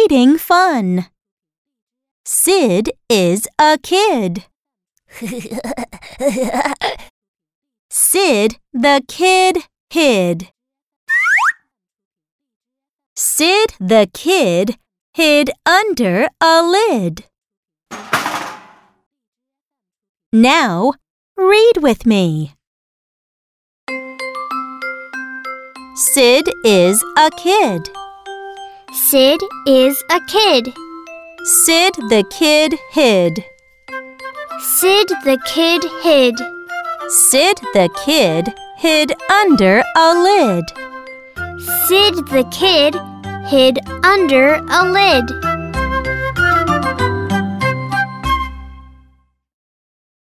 reading fun. Sid is a kid. Sid the kid hid. Sid the kid hid under a lid. Now, read with me. Sid is a kid. Sid is a kid. Sid the kid hid. Sid the kid hid. Sid the kid hid under a lid. Sid the kid hid under a lid.